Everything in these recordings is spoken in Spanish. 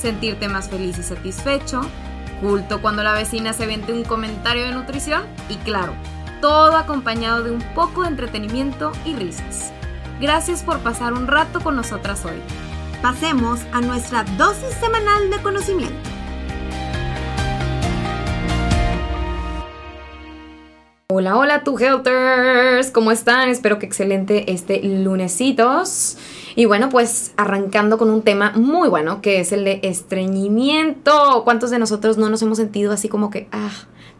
sentirte más feliz y satisfecho, culto cuando la vecina se vende un comentario de nutrición y claro, todo acompañado de un poco de entretenimiento y risas. Gracias por pasar un rato con nosotras hoy. Pasemos a nuestra dosis semanal de conocimiento. Hola, hola, tu helters, ¿cómo están? Espero que excelente este lunesitos. Y bueno, pues arrancando con un tema muy bueno, que es el de estreñimiento. ¿Cuántos de nosotros no nos hemos sentido así como que, ah,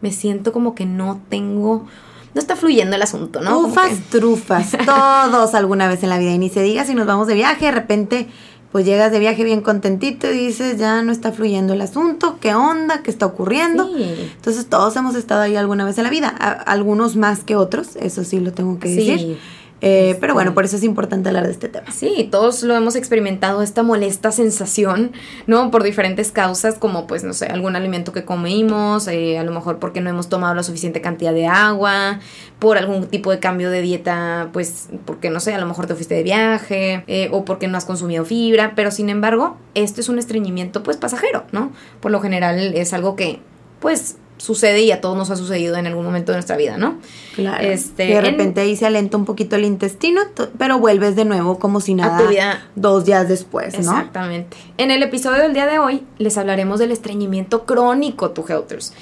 me siento como que no tengo no está fluyendo el asunto, ¿no? Ufas, trufas, todos alguna vez en la vida. Y ni se diga si nos vamos de viaje, de repente pues llegas de viaje bien contentito y dices, ya no está fluyendo el asunto, ¿qué onda? ¿Qué está ocurriendo? Entonces todos hemos estado ahí alguna vez en la vida, algunos más que otros, eso sí lo tengo que decir. Eh, pero bueno, por eso es importante hablar de este tema. Sí, todos lo hemos experimentado, esta molesta sensación, ¿no? Por diferentes causas, como pues, no sé, algún alimento que comimos, eh, a lo mejor porque no hemos tomado la suficiente cantidad de agua, por algún tipo de cambio de dieta, pues, porque no sé, a lo mejor te fuiste de viaje, eh, o porque no has consumido fibra, pero sin embargo, esto es un estreñimiento, pues, pasajero, ¿no? Por lo general es algo que, pues, sucede y a todos nos ha sucedido en algún momento de nuestra vida, ¿no? Claro. Este, de repente ahí se alenta un poquito el intestino, pero vuelves de nuevo como si nada dos días después, ¿no? Exactamente. En el episodio del día de hoy les hablaremos del estreñimiento crónico, tu helters.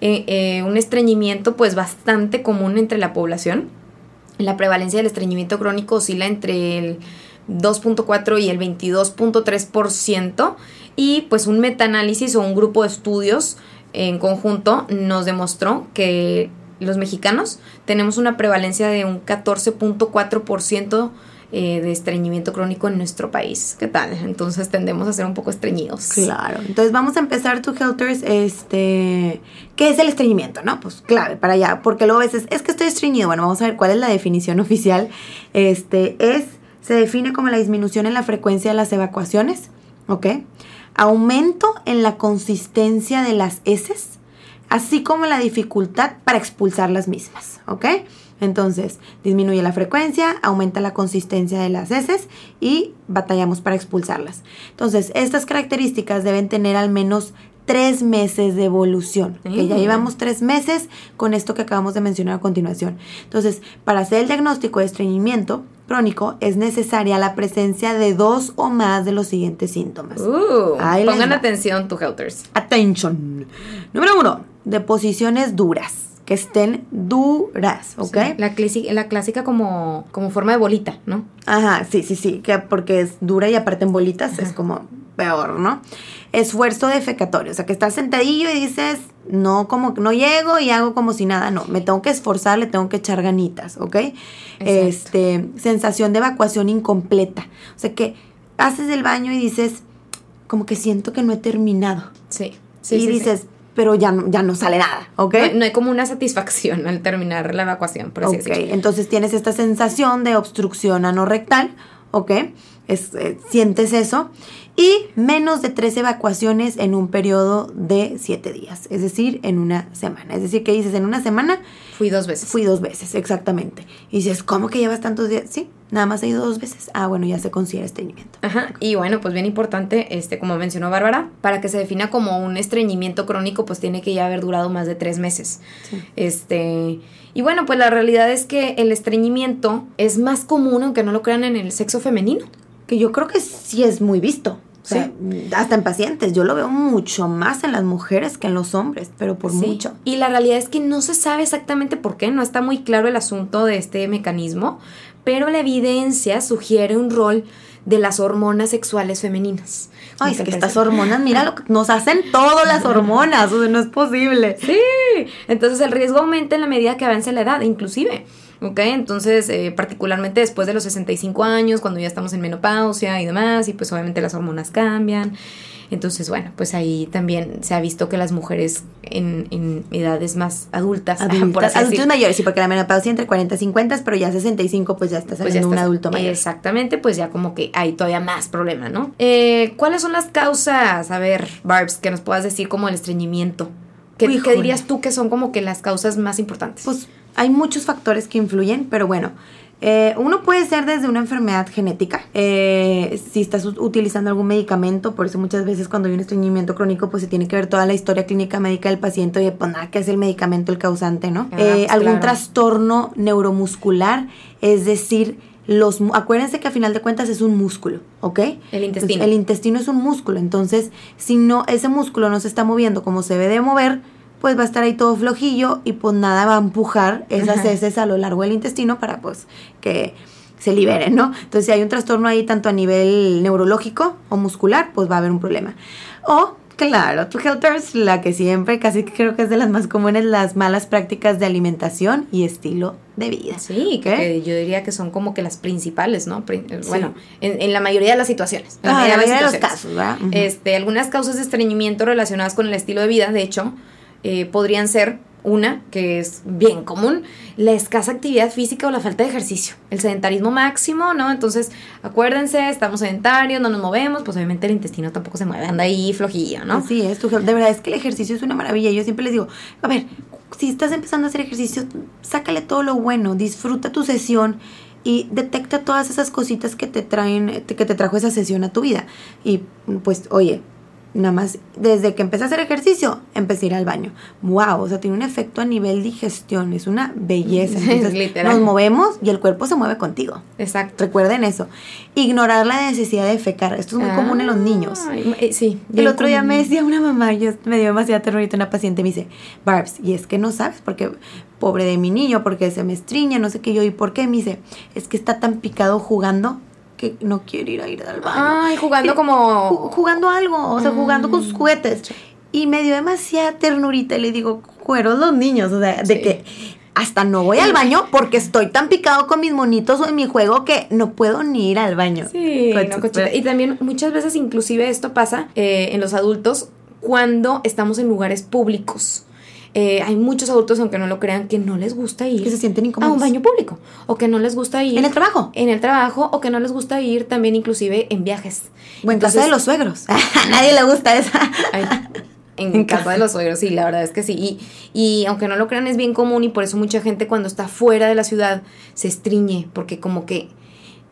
Eh, eh, un estreñimiento pues bastante común entre la población. La prevalencia del estreñimiento crónico oscila entre el 2.4 y el 22.3% y pues un metaanálisis o un grupo de estudios en conjunto nos demostró que los mexicanos tenemos una prevalencia de un 14.4% eh, de estreñimiento crónico en nuestro país. ¿Qué tal? Entonces tendemos a ser un poco estreñidos. Claro. Entonces vamos a empezar, tu Helters, este, ¿qué es el estreñimiento? No, pues clave para allá, porque luego a veces es que estoy estreñido. Bueno, vamos a ver cuál es la definición oficial. Este es, se define como la disminución en la frecuencia de las evacuaciones, ¿ok? Aumento en la consistencia de las heces, así como la dificultad para expulsar las mismas, ¿ok? Entonces, disminuye la frecuencia, aumenta la consistencia de las heces y batallamos para expulsarlas. Entonces, estas características deben tener al menos tres meses de evolución, que ya llevamos tres meses con esto que acabamos de mencionar a continuación. Entonces, para hacer el diagnóstico de estreñimiento crónico es necesaria la presencia de dos o más de los siguientes síntomas. Uh, pongan atención, tu helters. Attention. Número uno, deposiciones duras que estén duras, ¿ok? la, clásica, la clásica como, como forma de bolita, ¿no? Ajá, sí, sí, sí, que porque es dura y aparte en bolitas es como peor, ¿no? Esfuerzo defecatorio, o sea, que estás sentadillo y dices, no como no llego y hago como si nada, no, me tengo que esforzar, le tengo que echar ganitas, ¿ok? Este, sensación de evacuación incompleta, o sea, que haces el baño y dices, como que siento que no he terminado. Sí. sí y dices, pero ya no, ya no sale nada, ¿ok? No, hay como una satisfacción al terminar la evacuación, por así Ok, entonces tienes esta sensación de obstrucción anorrectal, ¿ok? Es, eh, sientes eso y menos de tres evacuaciones en un periodo de siete días, es decir, en una semana. Es decir, que dices, en una semana... Fui dos veces. Fui dos veces, exactamente. Y dices, ¿cómo que llevas tantos días? Sí, nada más he ido dos veces. Ah, bueno, ya se considera estreñimiento. Ajá, y bueno, pues bien importante, este, como mencionó Bárbara, para que se defina como un estreñimiento crónico, pues tiene que ya haber durado más de tres meses. Este... Y bueno, pues la realidad es que el estreñimiento es más común, aunque no lo crean, en el sexo femenino. Que yo creo que sí es muy visto. Sí. hasta en pacientes. Yo lo veo mucho más en las mujeres que en los hombres, pero por mucho. Y la realidad es que no se sabe exactamente por qué, no está muy claro el asunto de este mecanismo, pero la evidencia sugiere un rol de las hormonas sexuales femeninas. Ay, es que estas hormonas, mira lo que nos hacen todas las hormonas, o sea, no es posible. Sí, entonces el riesgo aumenta en la medida que avance la edad, inclusive. ¿ok? Entonces, eh, particularmente después de los 65 años, cuando ya estamos en menopausia y demás, y pues obviamente las hormonas cambian. Entonces, bueno, pues ahí también se ha visto que las mujeres en, en edades más adultas, por así adultos mayores, sí, porque la menopausia entre 40 y 50, pero ya 65 pues ya estás pues un adulto mayor. Exactamente, pues ya como que hay todavía más problema, ¿no? Eh, ¿Cuáles son las causas, a ver, Barbs, que nos puedas decir como el estreñimiento? ¿Qué, ¿Qué, dirías tú que son como que las causas más importantes? Pues hay muchos factores que influyen, pero bueno, eh, uno puede ser desde una enfermedad genética, eh, si estás utilizando algún medicamento, por eso muchas veces cuando hay un estreñimiento crónico, pues se tiene que ver toda la historia clínica médica del paciente, y pues nada, que es el medicamento el causante, ¿no? Ah, eh, pues algún trastorno neuromuscular, es decir, los, acuérdense que a final de cuentas es un músculo, ¿ok? El intestino. el intestino es un músculo, entonces si no, ese músculo no se está moviendo como se debe de mover, pues va a estar ahí todo flojillo y pues nada va a empujar esas heces a lo largo del intestino para pues que se liberen, ¿no? Entonces si hay un trastorno ahí tanto a nivel neurológico o muscular, pues va a haber un problema. O Claro, tu Helters, la que siempre, casi creo que es de las más comunes, las malas prácticas de alimentación y estilo de vida. Sí, que yo diría que son como que las principales, ¿no? Bueno, en, la mayoría de las situaciones. En la, ah, mayoría, de, los casos, ¿verdad? este, algunas causas de estreñimiento relacionadas con el estilo de vida, de hecho, eh, podrían ser una, que es bien común, la escasa actividad física o la falta de ejercicio. El sedentarismo máximo, ¿no? Entonces, acuérdense, estamos sedentarios, no nos movemos, pues obviamente el intestino tampoco se mueve, anda ahí flojillo, ¿no? Sí, es, de verdad es que el ejercicio es una maravilla. Yo siempre les digo, a ver, si estás empezando a hacer ejercicio, sácale todo lo bueno, disfruta tu sesión y detecta todas esas cositas que te traen, que te trajo esa sesión a tu vida. Y pues, oye, nada más desde que empecé a hacer ejercicio, empecé a ir al baño. Wow, o sea, tiene un efecto a nivel digestión, es una belleza. Entonces, nos movemos y el cuerpo se mueve contigo. Exacto. Recuerden eso. Ignorar la necesidad de fecar, esto es muy común en los niños. Eh, sí. El otro día me decía una mamá, yo me dio demasiada terrorita una paciente, me dice, Barbs, y es que no sabes porque pobre de mi niño, porque se me estriña, no sé qué yo, y por qué, me dice, es que está tan picado jugando que no quiere ir a ir al baño. Ay, jugando como... jugando algo, o sea, jugando con sus mm. juguetes. Y me dio demasiada ternurita y le digo, cuero los niños, o sea, de que hasta no voy al baño porque estoy tan picado con mis monitos o en mi juego que no puedo ni ir al baño. Sí, Y también muchas veces inclusive esto pasa eh, en los adultos cuando estamos en lugares públicos. Eh, hay muchos adultos, aunque no lo crean, que no les gusta ir que se sienten incómodos. a un baño público. O que no les gusta ir. En el trabajo. En el trabajo. O que no les gusta ir también inclusive en viajes. O en casa de los suegros. a nadie le gusta esa. en, casa de los suegros, sí, la verdad es que sí. Y, y aunque no lo crean, es bien común y por eso mucha gente cuando está fuera de la ciudad se estriñe, porque como que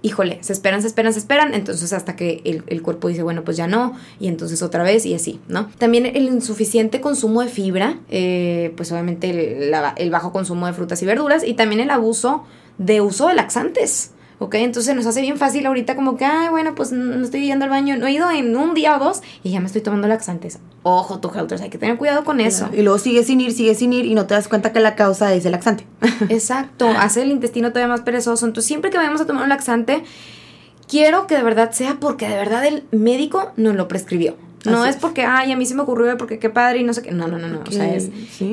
híjole, se esperan, se esperan, se esperan, entonces hasta que el, cuerpo dice, bueno, pues ya no, y entonces otra vez y así, ¿no? También el insuficiente consumo de fibra, eh, pues obviamente el bajo consumo de frutas y verduras y también el abuso de uso de laxantes. ¿Ok? Entonces nos hace bien fácil ahorita como que, ay, bueno, pues no estoy yendo al baño, no he ido en un día o dos y ya me estoy tomando laxantes. Ojo, tu helters, hay que tener cuidado con eso. Y luego sigue sin ir, sigue sin ir y no te das cuenta que la causa es el laxante. Exacto, hace el intestino todavía más perezoso. Entonces siempre que vayamos a tomar un laxante, quiero que de verdad sea porque de verdad el médico nos lo prescribió. No es porque, ay, a mí se me ocurrió, porque qué padre y no sé qué. No, no, no, no. O sea, es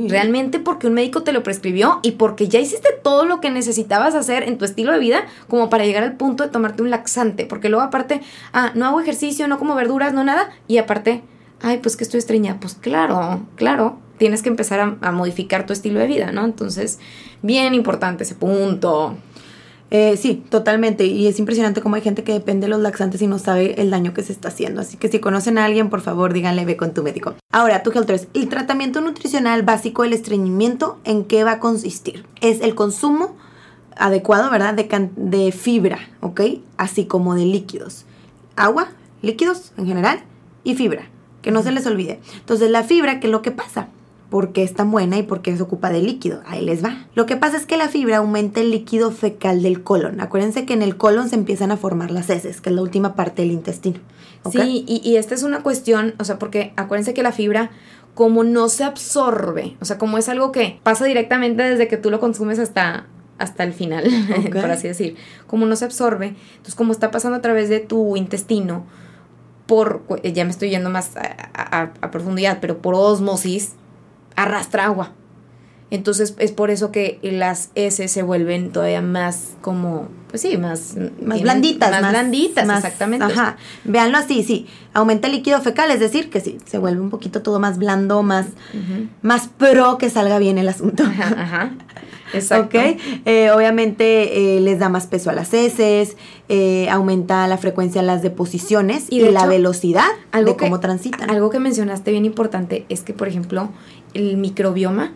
realmente porque un médico te lo prescribió y porque ya hiciste todo lo que necesitabas hacer en tu estilo de vida como para llegar al punto de tomarte un laxante. Porque luego, aparte, ah, no hago ejercicio, no como verduras, no nada. Y aparte, ay, pues que estoy estreñida. Pues claro, claro. Tienes que empezar a, a modificar tu estilo de vida, ¿no? Entonces, bien importante ese punto. Eh, sí, totalmente. Y es impresionante cómo hay gente que depende de los laxantes y no sabe el daño que se está haciendo. Así que si conocen a alguien, por favor, díganle, ve con tu médico. Ahora, tu Helters, el tratamiento nutricional básico del estreñimiento, ¿en qué va a consistir? Es el consumo adecuado, ¿verdad? De, de fibra, ¿ok? Así como de líquidos. Agua, líquidos en general y fibra. Que no se les olvide. Entonces, la fibra, ¿qué es lo que pasa? Porque es tan buena y porque se ocupa de líquido. Ahí les va. Lo que pasa es que la fibra aumenta el líquido fecal del colon. Acuérdense que en el colon se empiezan a formar las heces, que es la última parte del intestino. Sí, y, esta es una cuestión, o sea, porque acuérdense que la fibra como no se absorbe, o sea, como es algo que pasa directamente desde que tú lo consumes hasta hasta el final, por así decir, como no se absorbe, entonces como está pasando a través de tu intestino, por, ya me estoy yendo más a profundidad, pero por osmosis, arrastra agua. Entonces es por eso que las S se vuelven todavía más como, pues sí, más... Más blanditas. Más, blanditas, exactamente. Ajá. Véanlo así, sí. Aumenta el líquido fecal, es decir, que sí, se vuelve un poquito todo más blando, más, más pro que salga bien el asunto. Ajá, ajá. Exacto. ¿Ok? Eh, obviamente eh, les da más peso a las heces, eh, aumenta la frecuencia de las deposiciones y, la velocidad algo de que- cómo transitan. Algo que mencionaste bien importante es que, por ejemplo, el microbioma,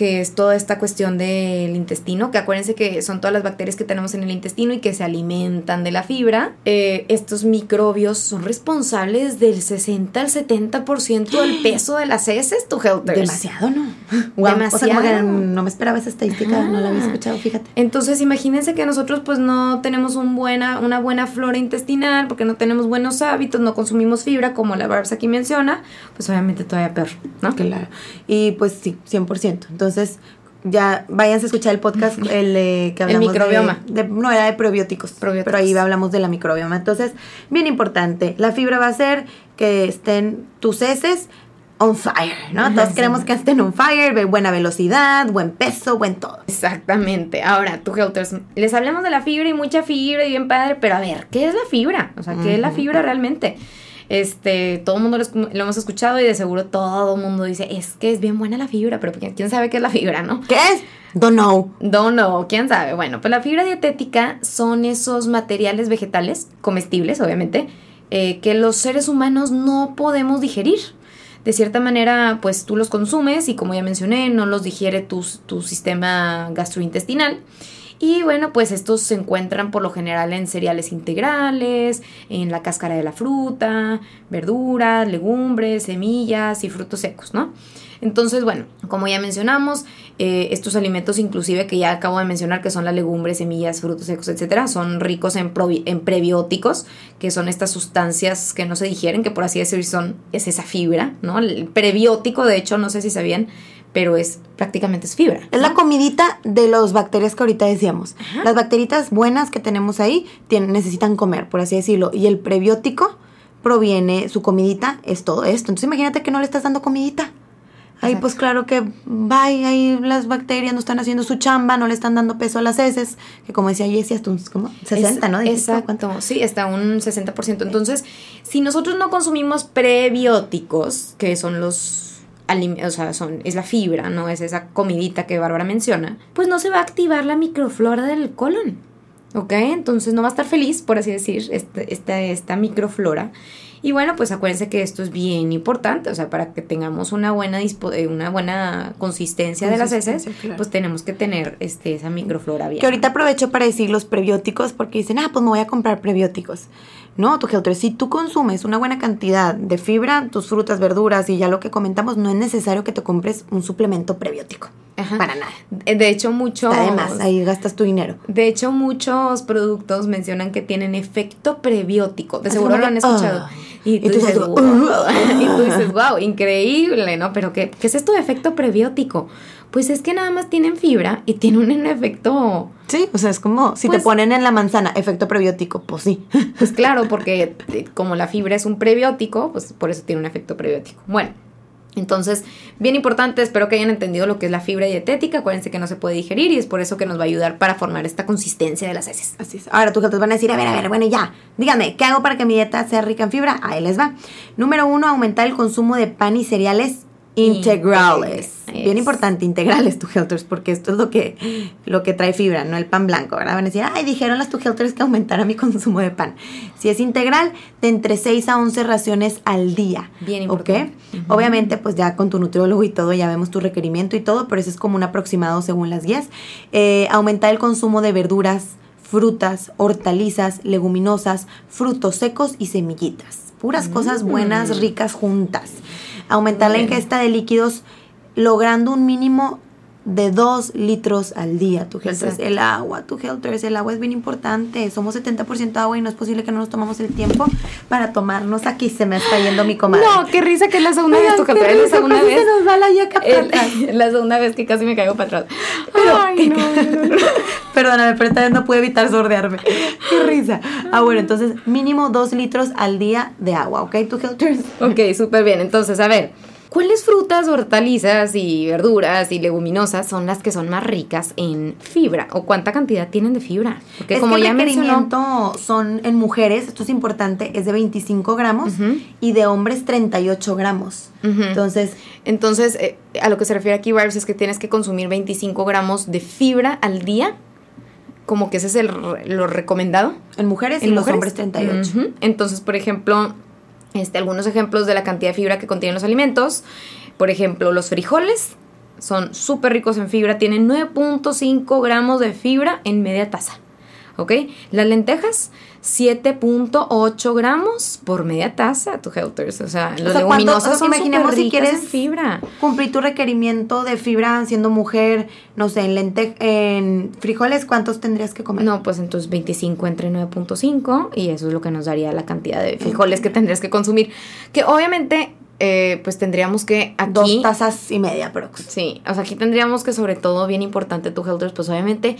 que es toda esta cuestión del intestino, que acuérdense que son todas las bacterias que tenemos en el intestino y que se alimentan de la fibra, eh, estos microbios son responsables del 60 al 70% del peso de las heces, tu Helters. Demasiado, ¿no? Guau, o sea, como que Demasiado. no me esperaba esa estadística, no la había escuchado, fíjate. Entonces, imagínense que nosotros pues no tenemos un buena, una buena flora intestinal porque no tenemos buenos hábitos, no consumimos fibra como la Barbs aquí menciona, pues obviamente todavía peor, ¿no? Claro. Y pues sí, 100%. Entonces, ya váyanse a escuchar el podcast, el de que El hablamos de- microbioma. De, no, era de probióticos, Probióticos. Pero ahí hablamos de la microbioma. Entonces, bien importante. La fibra va a hacer que estén tus heces on fire, ¿no? Ajá, Todos sí. queremos que estén on fire, buena velocidad, buen peso, buen todo. Exactamente. Ahora, tu Helters, les hablamos de la fibra y mucha fibra y bien padre, pero a ver, ¿qué es la fibra? O sea, ¿qué es la fibra realmente? Este, todo el mundo lo, hemos escuchado y de seguro todo el mundo dice, es que es bien buena la fibra, pero ¿quién quién sabe qué es la fibra, no? ¿Qué es? Don't know. No, no, quién sabe. Bueno, pues la fibra dietética son esos materiales vegetales, comestibles, obviamente, eh, que los seres humanos no podemos digerir. De cierta manera, pues tú los consumes y como ya mencioné, no los digiere tu, tu sistema gastrointestinal. Y bueno, pues estos se encuentran por lo general en cereales integrales, en la cáscara de la fruta, verduras, legumbres, semillas y frutos secos, ¿no? Entonces, bueno, como ya mencionamos, eh, estos alimentos inclusive que ya acabo de mencionar, que son las legumbres, semillas, frutos secos, etcétera, son ricos en, prebióticos, que son estas sustancias que no se digieren, que por así decir son, es esa fibra, ¿no? El prebiótico, de hecho, no sé si sabían, pero es prácticamente es fibra. Es la comidita de las bacterias que ahorita decíamos. Las bacteritas buenas que tenemos ahí tienen, necesitan comer, por así decirlo. Y el prebiótico proviene, su comidita es todo esto. Entonces imagínate que no le estás dando comidita. Ahí Exacto. pues claro que va ahí las bacterias no están haciendo su chamba, no le están dando peso a las heces, que como decía Jessie, hasta un como 60, Es- ¿no? Exacto, ¿cuánto? sí, está un 60%. Entonces, si nosotros no consumimos prebióticos, que son los o sea, son, es la fibra, no es esa comidita que Bárbara menciona, pues no se va a activar la microflora del colon. ¿Ok? Entonces no va a estar feliz, por así decir, este- esta, esta microflora. Y bueno, pues acuérdense que esto es bien importante, o sea, para que tengamos una buena, dispo- eh, una buena consistencia, de las heces, claro. pues tenemos que tener este, esa microflora bien. Que ahorita aprovecho para decir los prebióticos porque dicen, ah, pues me voy a comprar prebióticos. No, tu Helter, si tú consumes una buena cantidad de fibra, tus frutas, verduras y ya lo que comentamos, no es necesario que te compres un suplemento prebiótico. Ajá. Para nada. De hecho, muchos... Además, ahí gastas tu dinero. De hecho, muchos productos mencionan que tienen efecto prebiótico. De Así seguro lo han escuchado. "Ah". Y, tú Y tú dices, wow. Y tú dices, wow, increíble, ¿no? Pero ¿qué, ¿qué es esto de efecto prebiótico? Pues es que nada más tienen fibra y tienen un efecto, Sí, o sea, es como si Pues- te ponen en la manzana efecto prebiótico, pues sí. pues claro, porque como la fibra es un prebiótico, pues por eso tiene un efecto prebiótico. Bueno. Entonces, bien importante, espero que hayan entendido lo que es la fibra dietética. Acuérdense que no se puede digerir y es por eso que nos va a ayudar para formar esta consistencia de las heces. Así es. Ahora tus gatos van a decir, a ver, a ver, bueno, ya, díganme, ¿qué hago para que mi dieta sea rica en fibra? Ahí les va. Número uno, aumentar el consumo de pan y cereales integrales. Bien importante, integrales, tu Helters, porque esto es lo que, lo que trae fibra, no el pan blanco, ¿verdad? Van a decir, ay, dijeron las tu Helters que aumentara mi consumo de pan. Si es integral, de entre 6 a 11 raciones al día. Bien ¿Ok? importante. Obviamente, pues ya con tu nutriólogo y todo, ya vemos tu requerimiento y todo, pero eso es como un aproximado según las guías. Eh, aumentar el consumo de verduras, frutas, hortalizas, leguminosas, frutos secos y semillitas. Puras cosas buenas, Mm. ricas juntas. Aumentar la ingesta de líquidos logrando un mínimo de 2 litros al día. Tu Helters, Exacto. el agua, tu Helters, el agua es bien importante. Somos 70% agua y no es posible que no nos tomamos el tiempo para tomarnos aquí. Se me está yendo mi comadre. No, qué risa que es la segunda vez, tu Helter, es la segunda vez. se nos va la yaca. El- la segunda vez que casi me caigo para atrás. Pero, Ay, ¿qué- no, no, no. Perdóname, pero esta vez no pude evitar sordearme. Qué risa. Ah, bueno, entonces mínimo dos litros al día de agua, ¿ok? ¿Tú, Helters? Ok, súper bien. Entonces, a ver, ¿Cuáles frutas, hortalizas y verduras y leguminosas son las que son más ricas en fibra? ¿O cuánta cantidad tienen de fibra? Porque como ya el requerimiento son en mujeres, esto es importante, es de 25 gramos y de hombres 38 gramos. Entonces, entonces eh, a lo que se refiere aquí, Barbs, es que tienes que consumir 25 gramos de fibra al día como que ese es el, lo recomendado. En mujeres y los hombres 38. Entonces, por ejemplo, este, algunos ejemplos de la cantidad de fibra que contienen los alimentos. Por ejemplo, los frijoles son súper ricos en fibra, tienen 9.5 gramos de fibra en media taza. ¿Ok? Las lentejas 7.8 gramos por media taza, tu Helters. O sea, los leguminosos son imaginemos si quieres fibra. cumplir tu requerimiento de fibra siendo mujer, no sé, en lente en frijoles, ¿cuántos tendrías que comer? No, pues entonces 25 entre 9.5 y eso es lo que nos daría la cantidad de frijoles que tendrías que consumir. Que obviamente eh, pues tendríamos que aquí... Dos tazas y media, pero... Sí, o sea, aquí tendríamos que sobre todo, bien importante tu Helters, pues obviamente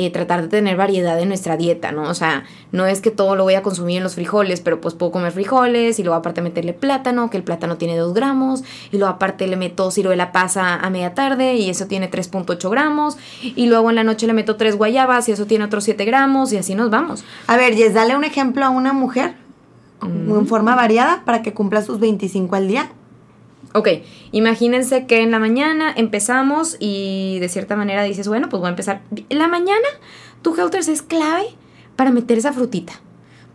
eh, tratar de tener variedad en nuestra dieta, ¿no? O sea, no es que todo lo voy a consumir en los frijoles, pero pues puedo comer frijoles y luego aparte meterle plátano, que el plátano tiene 2 gramos, y luego aparte le meto ciruela pasa a media tarde y eso tiene 3.8 gramos, y luego en la noche le meto 3 guayabas y eso tiene otros 7 gramos y así nos vamos. A ver, Jess, dale un ejemplo a una mujer mm. en forma variada para que cumpla sus 25 al día Ok, imagínense que en la mañana empezamos y de cierta manera dices, bueno, pues voy a empezar. La mañana, tu Helters es clave para meter esa frutita.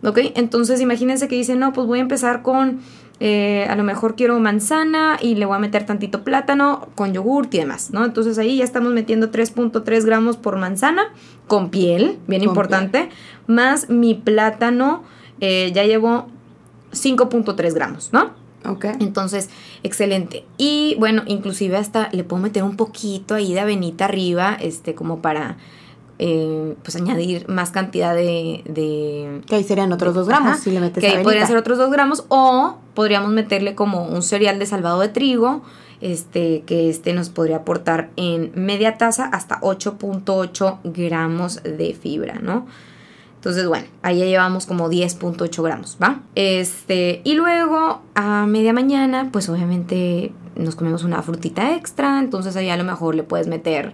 ¿Ok? Entonces imagínense que dicen, no, pues voy a empezar con, eh, a lo mejor quiero manzana y le voy a meter tantito plátano con yogurt y demás, ¿no? Entonces ahí ya estamos metiendo 3.3 gramos por manzana con piel, bien importante, más mi plátano, eh, ya llevo 5.3 gramos, ¿no? Ok. Entonces, excelente. Y bueno, inclusive hasta le puedo meter un poquito ahí de avenita arriba, este, como para eh, pues añadir más cantidad de, de que ahí serían otros dos gramos si le metes que ahí podrían ser otros dos gramos o podríamos meterle como un cereal de salvado de trigo este que este nos podría aportar en media taza hasta 8.8 gramos de fibra no entonces, bueno, ahí ya llevamos como 10.8 gramos, ¿va? Este, y luego a media mañana, pues obviamente nos comemos una frutita extra, entonces ahí a lo mejor le puedes meter,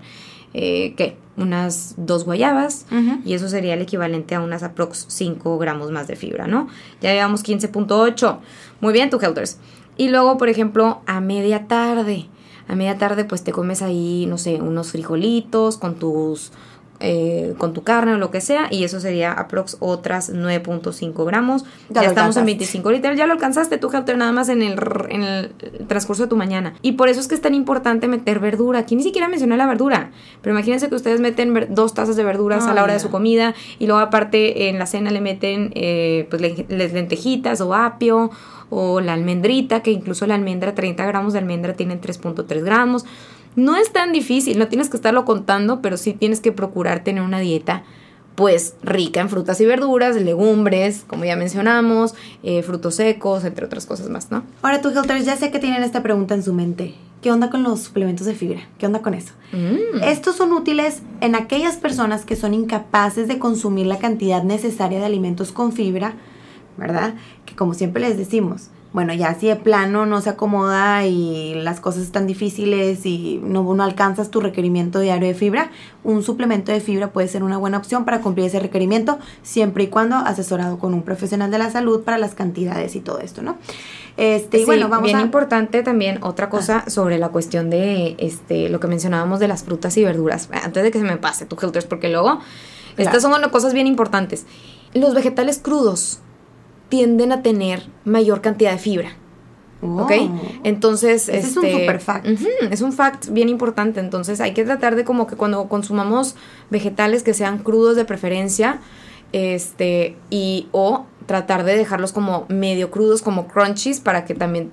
eh, ¿qué? Unas dos guayabas, y eso sería el equivalente a unas aprox 5 gramos más de fibra, ¿no? Ya llevamos 15.8. Muy bien, tu Helters. Y luego, por ejemplo, a media tarde. A media tarde, pues te comes ahí, no sé, unos frijolitos con tus eh, con tu carne o lo que sea, y eso sería aprox otras 9.5 gramos. Ya, estamos en 25 litros, ya lo alcanzaste tu Helter nada más en el, en el transcurso de tu mañana. Y por eso es que es tan importante meter verdura. Aquí ni siquiera mencioné la verdura, pero imagínense que ustedes meten dos tazas de verduras a la hora de su comida y luego aparte en la cena le meten eh, pues les lentejitas o apio o la almendrita, que incluso la almendra, 30 gramos de almendra tienen 3.3 gramos. No es tan difícil, no tienes que estarlo contando, pero sí tienes que procurar tener una dieta pues rica en frutas y verduras, legumbres, como ya mencionamos, eh, frutos secos, entre otras cosas más, ¿no? Ahora tú, Helters, ya sé que tienen esta pregunta en su mente. ¿Qué onda con los suplementos de fibra? ¿Qué onda con eso? Mm. Estos son útiles en aquellas personas que son incapaces de consumir la cantidad necesaria de alimentos con fibra, ¿verdad? Que como siempre les decimos, bueno, ya si de plano no se acomoda y las cosas están difíciles y no, no alcanzas tu requerimiento diario de fibra, un suplemento de fibra puede ser una buena opción para cumplir ese requerimiento siempre y cuando asesorado con un profesional de la salud para las cantidades y todo esto, ¿no? Este, y bueno, vamos bien importante también otra cosa ah. sobre la cuestión de este lo que mencionábamos de las frutas y verduras. Antes de que se me pase tu filters porque luego estas son cosas bien importantes. Los vegetales crudos tienden a tener mayor cantidad de fibra. ¿Ok? Entonces, es un este, super fact. es un fact bien importante. Entonces, hay que tratar de como que cuando consumamos vegetales que sean crudos de preferencia, este, y o tratar de dejarlos como medio crudos, como crunchies, para que también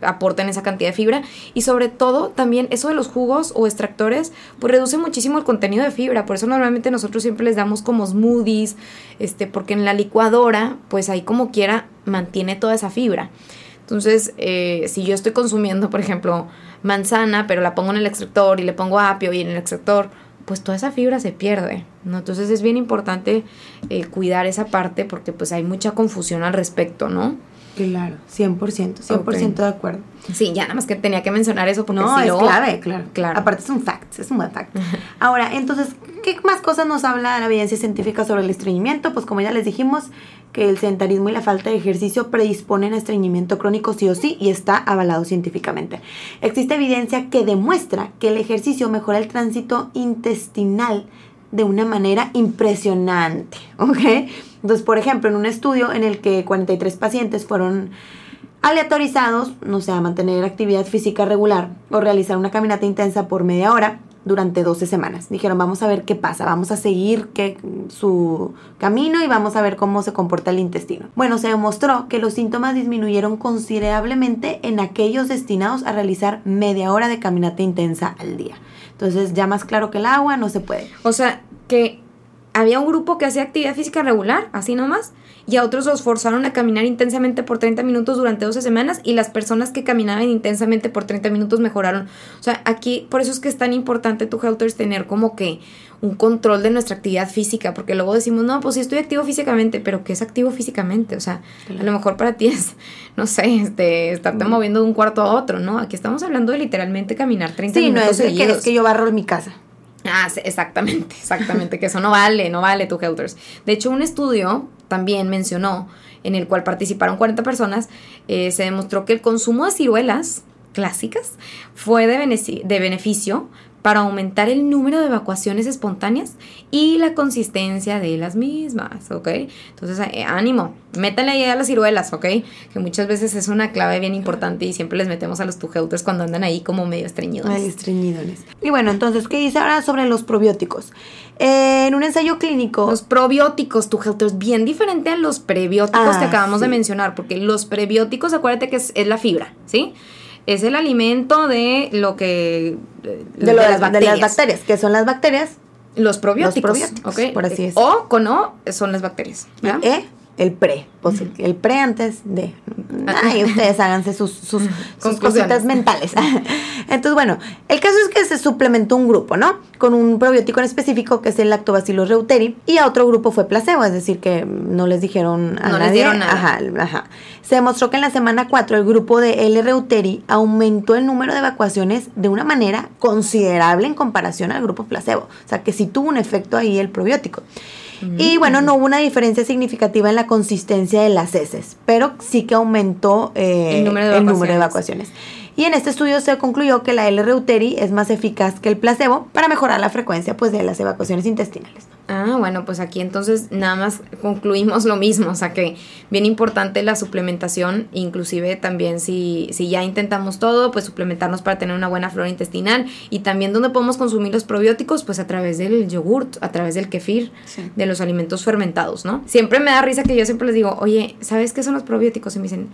aporten esa cantidad de fibra. Y sobre todo, también eso de los jugos o extractores, pues reduce muchísimo el contenido de fibra. Por eso normalmente nosotros siempre les damos como smoothies, este, porque en la licuadora, pues ahí como quiera, mantiene toda esa fibra. Entonces, eh, si yo estoy consumiendo, por ejemplo, manzana, pero la pongo en el extractor y le pongo apio y en el extractor pues toda esa fibra se pierde, ¿no? Entonces es bien importante eh, cuidar esa parte porque pues hay mucha confusión al respecto, ¿no? Claro, 100%, 100% de acuerdo. Sí, ya nada más que tenía que mencionar eso porque no, si es lo- clave, claro. Claro. Aparte es un fact, es un buen fact. Ahora, entonces, ¿qué más cosas nos habla la evidencia científica sobre el estreñimiento? Pues como ya les dijimos, que el sedentarismo y la falta de ejercicio predisponen a estreñimiento crónico sí o sí y está avalado científicamente. Existe evidencia que demuestra que el ejercicio mejora el tránsito intestinal de una manera impresionante, ¿ok? Entonces, por ejemplo, en un estudio en el que 43 pacientes fueron aleatorizados, no sé, a mantener actividad física regular o realizar una caminata intensa por media hora durante 12 semanas. Dijeron, vamos a ver qué pasa, vamos a seguir que, su camino y vamos a ver cómo se comporta el intestino. Bueno, se demostró que los síntomas disminuyeron considerablemente en aquellos destinados a realizar media hora de caminata intensa al día. Entonces, ya más claro que el agua, no se puede. O sea, que había un grupo que hacía actividad física regular, así nomás, y a otros los forzaron a caminar intensamente por 30 minutos durante 12 semanas y las personas que caminaban intensamente por 30 minutos mejoraron. O sea, aquí, por eso es que es tan importante tu Helters tener como que un control de nuestra actividad física, porque luego decimos, no, pues sí estoy activo físicamente, pero ¿qué es activo físicamente? O sea, a lo mejor para ti es, no sé, este, estarte moviendo de un cuarto a otro, ¿no? Aquí estamos hablando de literalmente caminar 30 Sí, no minutos es de que, seguidos. es que yo barro en mi casa. Ah, exactamente, exactamente, que eso no vale, no vale tu Helters. De hecho, un estudio también mencionó, en el cual participaron 40 personas, eh, se demostró que el consumo de ciruelas clásicas fue de, de beneficio para aumentar el número de evacuaciones espontáneas y la consistencia de las mismas, ¿ok? Entonces, eh, ánimo, métale ahí a las ciruelas, ¿ok? Que muchas veces es una clave bien importante y siempre les metemos a los tu Helters cuando andan ahí como medio estreñidos. Ay, estreñidones. Y bueno, entonces, ¿qué dice ahora sobre los probióticos? Eh, en un ensayo clínico... Los probióticos, tu health es bien diferente a los prebióticos Ah, que acabamos de mencionar, porque los prebióticos, acuérdate que es, es la fibra, ¿sí? Es el alimento de lo que... de, lo- de las bacterias, que son las bacterias, Los probióticos, Los probióticos, ¿ok? por así decirlo. O con O son las bacterias. ¿verdad? E, el pre, pues el- el pre antes de. Ay, ustedes háganse sus, sus, sus Conclusiones. cositas mentales. Entonces, bueno, el caso es que se suplementó un grupo, ¿no? Con un probiótico en específico que es el Lactobacillus reuteri y a otro grupo fue placebo, es decir, que no les dijeron a No les dieron nada. Ajá, ajá. Se demostró que en la semana 4 el grupo de L. reuteri aumentó el número de evacuaciones de una manera considerable en comparación al grupo placebo. O sea, que sí tuvo un efecto ahí el probiótico. Y bueno, no hubo una diferencia significativa en la consistencia de las heces, pero sí que aumentó eh, El número de el número de evacuaciones. Y en este estudio se concluyó que la L. reuteri es más eficaz que el placebo para mejorar la frecuencia pues, de las evacuaciones intestinales. Ah, bueno, pues aquí entonces nada más concluimos lo mismo, o sea que bien importante la suplementación, inclusive también si, si ya intentamos todo, pues suplementarnos para tener una buena flora intestinal y también donde podemos consumir los probióticos, pues a través del yogurt, a través del kefir, Sí. de los alimentos fermentados, ¿no? Siempre me da risa que yo siempre les digo, oye, ¿sabes qué son los probióticos? Y me dicen,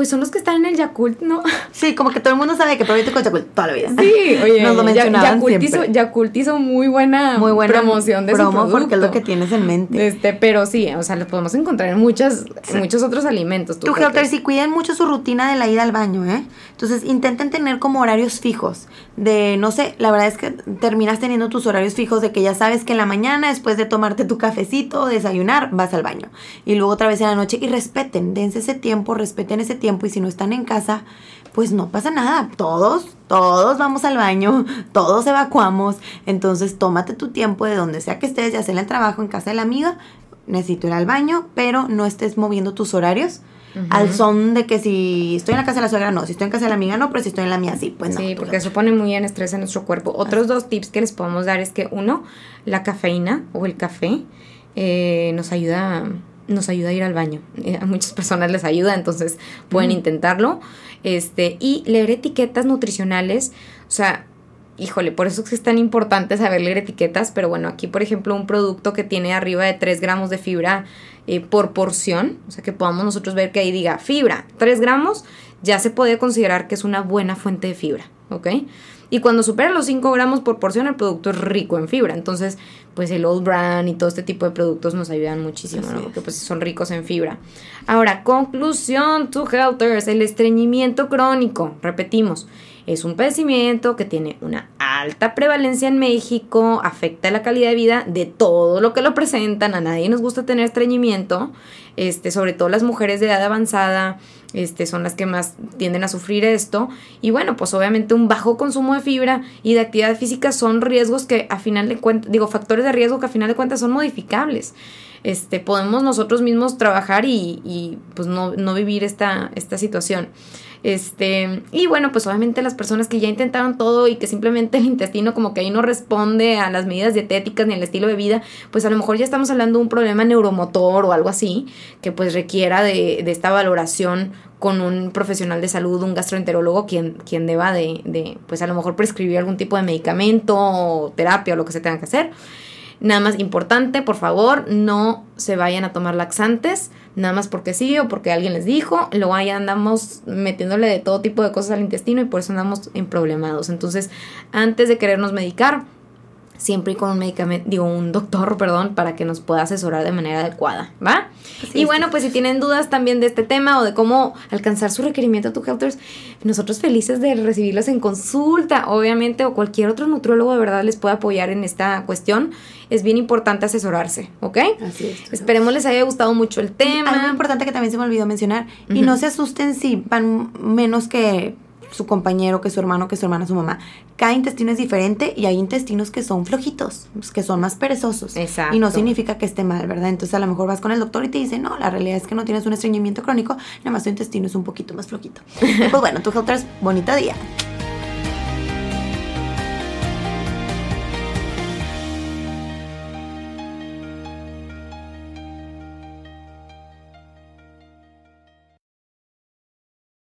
pues son los que están en el Yakult, ¿no? Sí, como que todo el mundo sabe que probiótico es Yakult toda la vida. Sí, oye, Nos lo mencionaban Yakult hizo, siempre. Yakult hizo muy buena, Muy buena promoción de promo su porque es lo producto. que tienes en mente. Este, pero sí, o sea, lo podemos encontrar en muchas, en muchos otros alimentos. Tu. Helters, y cuiden mucho su rutina de la ida al baño, ¿eh? Entonces intenten tener como horarios fijos. De, no sé, la verdad es que terminas teniendo tus horarios fijos de que ya sabes que en la mañana, después de tomarte tu cafecito, desayunar, vas al baño. Y luego otra vez en la noche. Y respeten, dense ese tiempo, respeten ese tiempo. Y si no están en casa, pues no pasa nada. Todos, todos vamos al baño, todos evacuamos. Entonces tómate tu tiempo de donde sea que estés, ya sea en el trabajo, en casa de la amiga. Necesito ir al baño, pero no estés moviendo tus horarios al son de que si estoy en la casa de la suegra, no, si estoy en casa de la amiga, no, pero si estoy en la mía, sí, pues no. Sí, porque eso pone muy en estrés en nuestro cuerpo. Otros dos tips que les podemos dar es que uno, la cafeína o el café eh, nos ayuda nos ayuda a ir al baño. Eh, a muchas personas les ayuda, entonces pueden intentarlo. Este, y leer etiquetas nutricionales, o sea, híjole, por eso es que es tan importante saber leer etiquetas, pero bueno, aquí por ejemplo un producto que tiene arriba de 3 gramos de fibra eh, por porción, o sea que podamos nosotros ver que ahí diga fibra, 3 gramos, ya se puede considerar que es una buena fuente de fibra, ¿ok? Y cuando supera los 5 gramos por porción, el producto es rico en fibra. Entonces, pues el Old Brand y todo este tipo de productos nos ayudan muchísimo, Así ¿no? Porque pues son ricos en fibra. Ahora, conclusión, to Helters, el estreñimiento crónico. Repetimos, Es un padecimiento que tiene una alta prevalencia en México, afecta la calidad de vida de todo lo que lo presentan, a nadie nos gusta tener estreñimiento, este, sobre todo las mujeres de edad avanzada, este, son las que más tienden a sufrir esto. Y bueno, pues obviamente un bajo consumo de fibra y de actividad física son riesgos que a final de cuentas, digo, factores de riesgo que a final de cuentas son modificables. Este, podemos nosotros mismos trabajar y, pues no, no vivir esta, esta situación. Este, y bueno, pues obviamente las personas que ya intentaron todo y que simplemente el intestino como que ahí no responde a las medidas dietéticas ni al estilo de vida, pues a lo mejor ya estamos hablando de un problema neuromotor o algo así, que pues requiera de, de esta valoración con un profesional de salud, un gastroenterólogo, quien, quien deba de, de, pues a lo mejor prescribir algún tipo de medicamento o terapia o lo que se tenga que hacer. Nada más importante, por favor, no se vayan a tomar laxantes, nada más porque sí o porque alguien les dijo. Luego ahí andamos metiéndole de todo tipo de cosas al intestino y por eso andamos en problemados. Entonces, antes de querernos medicar, siempre y con un medicamento, digo, un doctor, perdón, para que nos pueda asesorar de manera adecuada, ¿va? y bueno, pues si tienen dudas también de este tema o de cómo alcanzar su requerimiento to Helters, nosotros felices de recibirlos en consulta, obviamente, o cualquier otro nutrólogo de verdad les pueda apoyar en esta cuestión. Es bien importante asesorarse, ¿ok? Así es. Esperemos les haya gustado mucho el tema. Algo importante que también se me olvidó mencionar, y no se asusten si van menos que su compañero, que su hermano, que su hermana, su mamá. Cada intestino es diferente y hay intestinos que son flojitos, que son más perezosos. Exacto. Y no significa que esté mal, ¿verdad? Entonces a lo mejor vas con el doctor y te dice, no, la realidad es que no tienes un estreñimiento crónico, nada más tu intestino es un poquito más flojito. pues bueno, tu Helters, bonito día.